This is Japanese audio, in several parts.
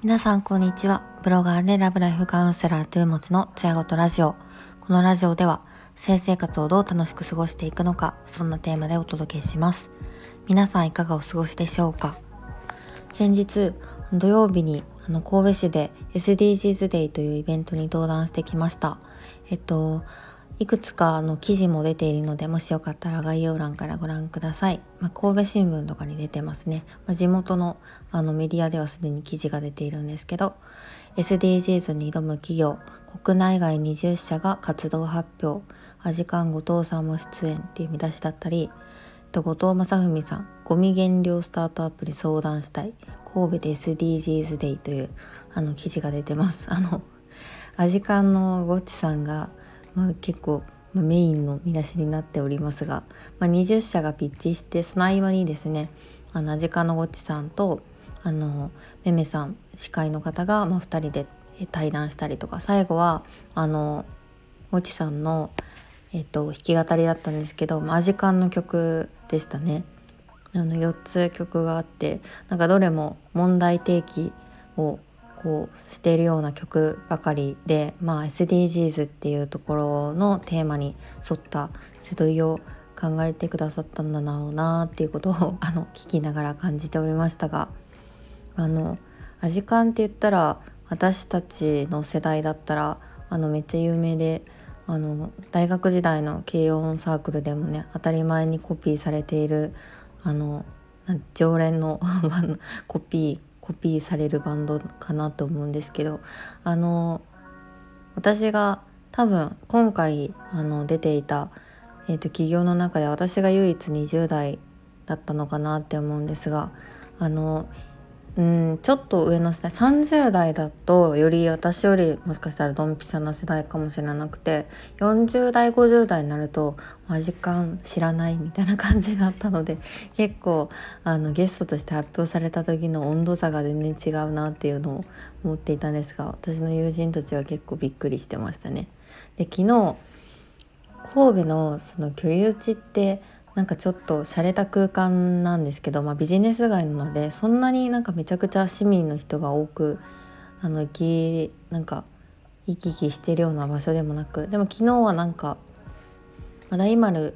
皆さんこんにちは。ブロガーでラブライフカウンセラーという持ちのつやごとラジオ。このラジオでは性生活をどう楽しく過ごしていくのか、そんなテーマでお届けします。皆さんいかがお過ごしでしょうか？先日、土曜日にあの神戸市で SDGs デイというイベントに登壇してきました。えっと、いくつかの記事も出ているので、もしよかったら概要欄からご覧ください。まあ、神戸新聞とかに出てますね。まあ、地元のあのメディアではすでに記事が出ているんですけど、SDGs に挑む企業、国内外20社が活動発表、アジカン後藤さんも出演っていう見出しだったり、と後藤正文さん、ゴミ減量スタートアップに相談したい、神戸で SDGs デイというあの記事が出てます。あの、アジカンのゴッチさんがまあ、結構、まあ、メインの見出しになっておりますが、まあ、20社がピッチしてその合間にですねあのアジカのごちさんとあのめめさん司会の方が、まあ、2人で対談したりとか最後はあのごちさんの、えっと、弾き語りだったんですけど、まあ、アジカンの曲でしたね。あの4つ曲があってなんかどれも問題提起をこうしているような曲ばかりで、まあ、SDGs っていうところのテーマに沿った瀬戸井を考えてくださったんだろうなっていうことをあの聞きながら感じておりましたがあのアジカンって言ったら私たちの世代だったらあのめっちゃ有名であの大学時代の軽音サークルでもね当たり前にコピーされているあの常連の コピーコピーされるバンドかなと思うんですけどあの私が多分今回あの出ていた、えーと、企業の中で私が唯一20代だったのかなって思うんですがあのうんちょっと上の世代30代だとより私よりもしかしたらドンピシャな世代かもしれなくて40代50代になるとマジカン知らないみたいな感じだったので結構あのゲストとして発表された時の温度差が全然違うなっていうのを思っていたんですが私の友人たちは結構びっくりしてましたね。で昨日神戸のその居留地ってなんかちょっと洒落た空間なんですけど、まあ、ビジネス街なのでそんなになんかめちゃくちゃ市民の人が多くあの行きなんか行き来してるような場所でもなくでも昨日はなんか大丸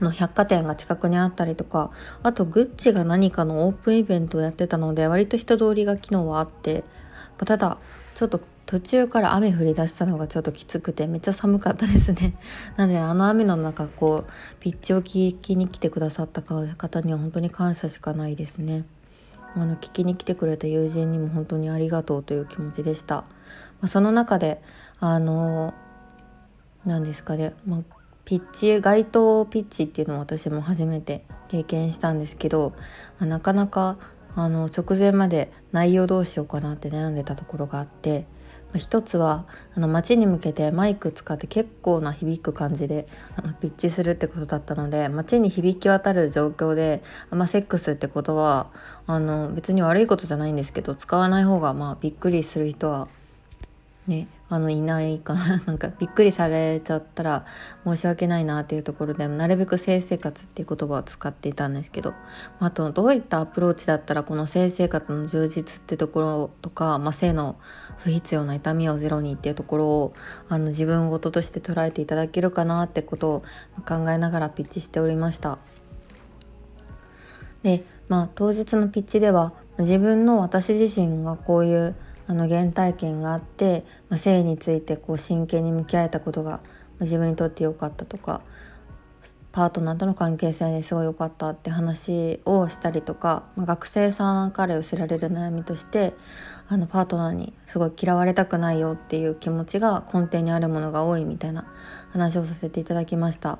の百貨店が近くにあったりとかあとグッチが何かのオープンイベントをやってたので割と人通りが昨日はあってただちょっと途中から雨降り出したのがちょっときつくてめっちゃ寒かったですね。なのであの雨の中こうピッチを聞きに来てくださった方には本当に感謝しかないですね。あの聞きに来てくれた友人にも本当にありがとうという気持ちでした、まあ、その中であの何ですかね、まあ、ピッチ街頭ピッチっていうのを私も初めて経験したんですけど、まあ、なかなかあの直前まで内容どうしようかなって悩んでたところがあって一つはあの街に向けてマイク使って結構な響く感じであのピッチするってことだったので街に響き渡る状況で、まあ、セックスってことはあの別に悪いことじゃないんですけど使わない方がまあびっくりする人はねあのいないかな なんかびっくりされちゃったら申し訳ないなっていうところでなるべく性生活っていう言葉を使っていたんですけどあとどういったアプローチだったらこの性生活の充実ってところとか、まあ、性の不必要な痛みをゼロにっていうところをあの自分事として捉えていただけるかなってことを考えながらピッチしておりました。でまあ当日のピッチでは自分の私自身がこういうあの原体験があって、まあ、性についてこう真剣に向き合えたことが、自分にとって良かったとかパートナーとの関係性ですごい良かったって話をしたりとか、まあ、学生さんから寄せられる悩みとしてあのパートナーにすごい嫌われたくないよっていう気持ちが根底にあるものが多いみたいな話をさせていただきました。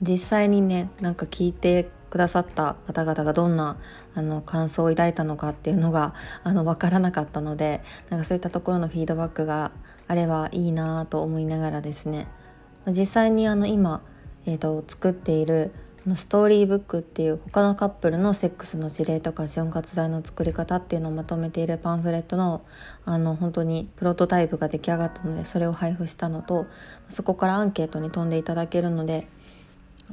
実際にねなんか聞いてくださった方々がどんなあの感想を抱いたのかっていうのがあの分からなかったのでなんかそういったところのフィードバックがあればいいなと思いながらですね。実際にあの今、えーと、作っているストーリーブックっていう他のカップルのセックスの事例とか潤滑剤の作り方っていうのをまとめているパンフレットのあの本当にプロトタイプが出来上がったのでそれを配布したのとそこからアンケートに飛んでいただけるので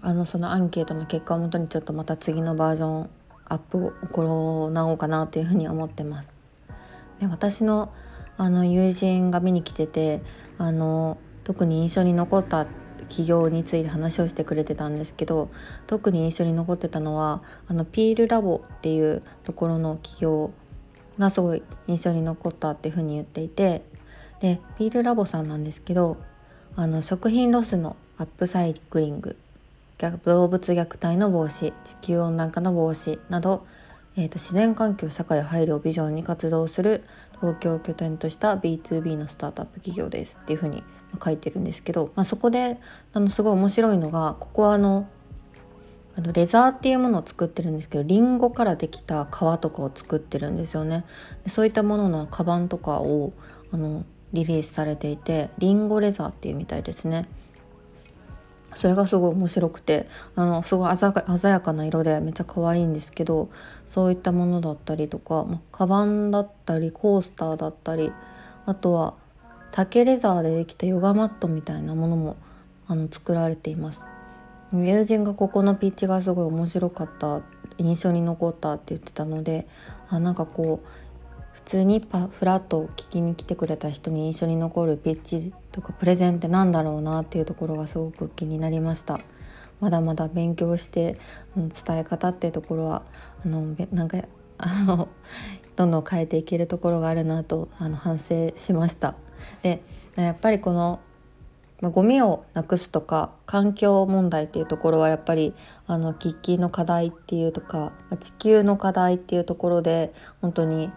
あのそのアンケートの結果をもとにちょっとまた次のバージョンアップを行おうかなというふうに思ってます。で私のあの友人が見に来ててあの特に印象に残った企業について話をしてくれてたんですけど特に印象に残ってたのはあの PEEL Lab っていうところの企業がすごい印象に残ったっていうふうに言っていてで PEEL Lab さんなんですけどあの食品ロスのアップサイクリング動物虐待の防止地球温暖化の防止など、えーと、自然環境社会配慮をビジョンに活動する東京を拠点とした B2B のスタートアップ企業です。っていうふうに書いてるんですけど、まあ、そこであのすごい面白いのがここはあのあのレザーっていうものを作ってるんですけどリンゴからできた革とかを作ってるんですよね。でそういったもののカバンとかをあのリリースされていてリンゴレザーっていうみたいですね。それがすごい面白くてあのすごい鮮やかな色でめっちゃ可愛いんですけどそういったものだったりとか、まあ、カバンだったりコースターだったりあとは竹レザーでできたヨガマットみたいなものもあの作られています。友人がここのピッチがすごい面白かった印象に残ったって言ってたのであなんかこう普通にパフラッと聞きに来てくれた人に印象に残るピッチとかプレゼンって何だろうなっていうところがすごく気になりました。まだまだ勉強して伝え方っていうところはあのなんかあのどんどん変えていけるところがあるなとあの反省しました。でやっぱりこの、ゴミをなくすとか環境問題っていうところはやっぱりあの喫緊の課題っていうとか、地球の課題っていうところで本当に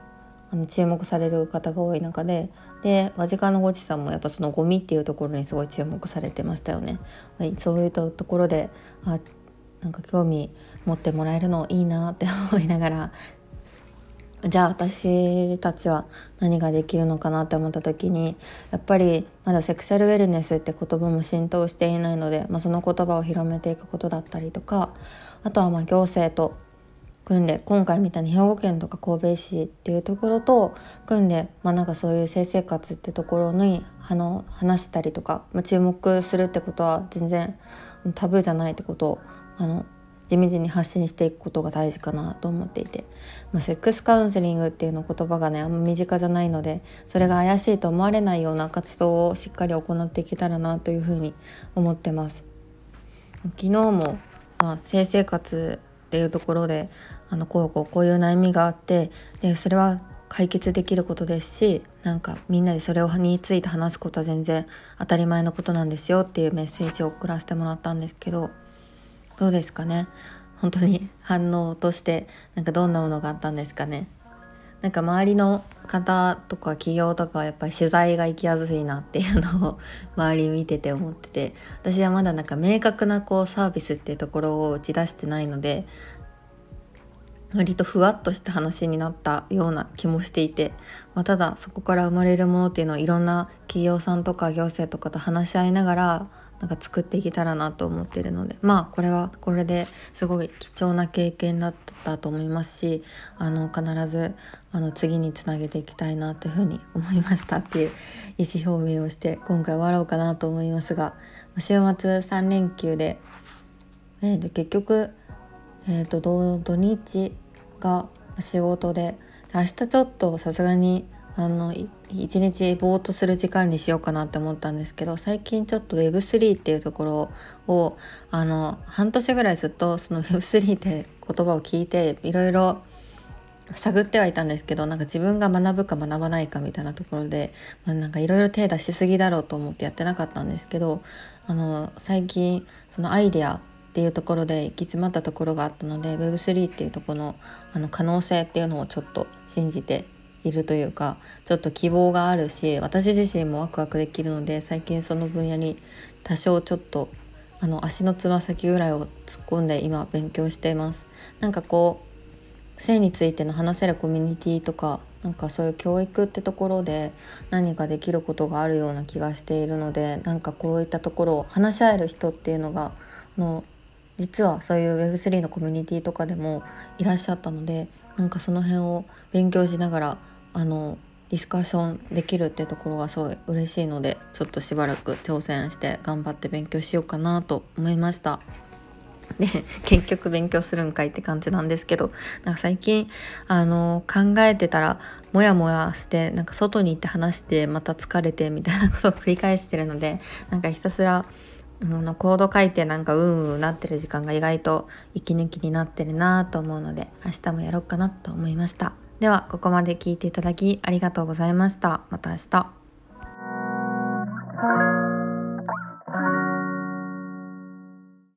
あの注目される方が多い中ででガジカのゴチさんもやっぱそのゴミっていうところにすごい注目されてましたよね。はい、そういうところであなんか興味持ってもらえるのいいなって思いながらじゃあ私たちは何ができるのかなって思った時にやっぱりまだセクシャルウェルネスって言葉も浸透していないので、まあ、その言葉を広めていくことだったりとかあとはまあ行政と組んで今回みたいに兵庫県とか神戸市っていうところと組んで、まあ、なんかそういう性生活ってところにあの話したりとか、まあ、注目するってことは全然タブーじゃないってことをあの地道に発信していくことが大事かなと思っていて、まあ、セックスカウンセリングっていうの言葉がねあんま身近じゃないのでそれが怪しいと思われないような活動をしっかり行っていけたらなというふうに思ってます。昨日も、まあ、性生活っていうところであのこうこうこういう悩みがあってでそれは解決できることですしなんかみんなでそれをについて話すことは全然当たり前のことなんですよっていうメッセージを送らせてもらったんですけどどうですかね？本当に反応としてなんかどんなものがあったんですかね？なんか周りの方とか企業とかはやっぱり取材が行きやすいなっていうのを周り見てて思ってて私はまだなんか明確なこうサービスっていうところを打ち出してないので割とふわっとした話になったような気もしていて、まあ、ただそこから生まれるものっていうのはいろんな企業さんとか行政とかと話し合いながらなんか作っていけたらなと思ってるのでまあこれはこれですごい貴重な経験だったと思いますしあの必ずあの次につなげていきたいなというふうに思いましたっていう意思表明をして今回終わろうかなと思いますが週末3連休で、えー、と結局、えー、と土日が仕事で明日ちょっとさすがにあの一日ぼーっとする時間にしようかなって思ったんですけど最近ちょっと Web3 っていうところをあの半年ぐらいずっとその Web3 って言葉を聞いていろいろ探ってはいたんですけどなんか自分が学ぶか学ばないかみたいなところで、まあ、なんかいろいろ手出しすぎだろうと思ってやってなかったんですけどあの最近そのアイデアっていうところで行き詰まったところがあったので Web3 っていうところのあの可能性っていうのをちょっと信じているというかちょっと希望があるし私自身もワクワクできるので最近その分野に多少ちょっとあの足のつま先ぐらいを突っ込んで今勉強しています。なんかこう性についての話せるコミュニティとかなんかそういう教育ってところで何かできることがあるような気がしているのでなんかこういったところを話し合える人っていうのがの実はそういう Web3 のコミュニティとかでもいらっしゃったのでなんかその辺を勉強しながらあのディスカッションできるってところがすごい嬉しいのでちょっとしばらく挑戦して頑張って勉強しようかなと思いました。で結局勉強するんかいって感じなんですけどなんか最近あの考えてたらモヤモヤしてなんか外に行って話してまた疲れてみたいなことを繰り返してるのでなんかひたすらあのコード書いてなんかうんうんなってる時間が意外と息抜きになってるなと思うので明日もやろうかなと思いました。ではここまで聞いていただきありがとうございました。また明日。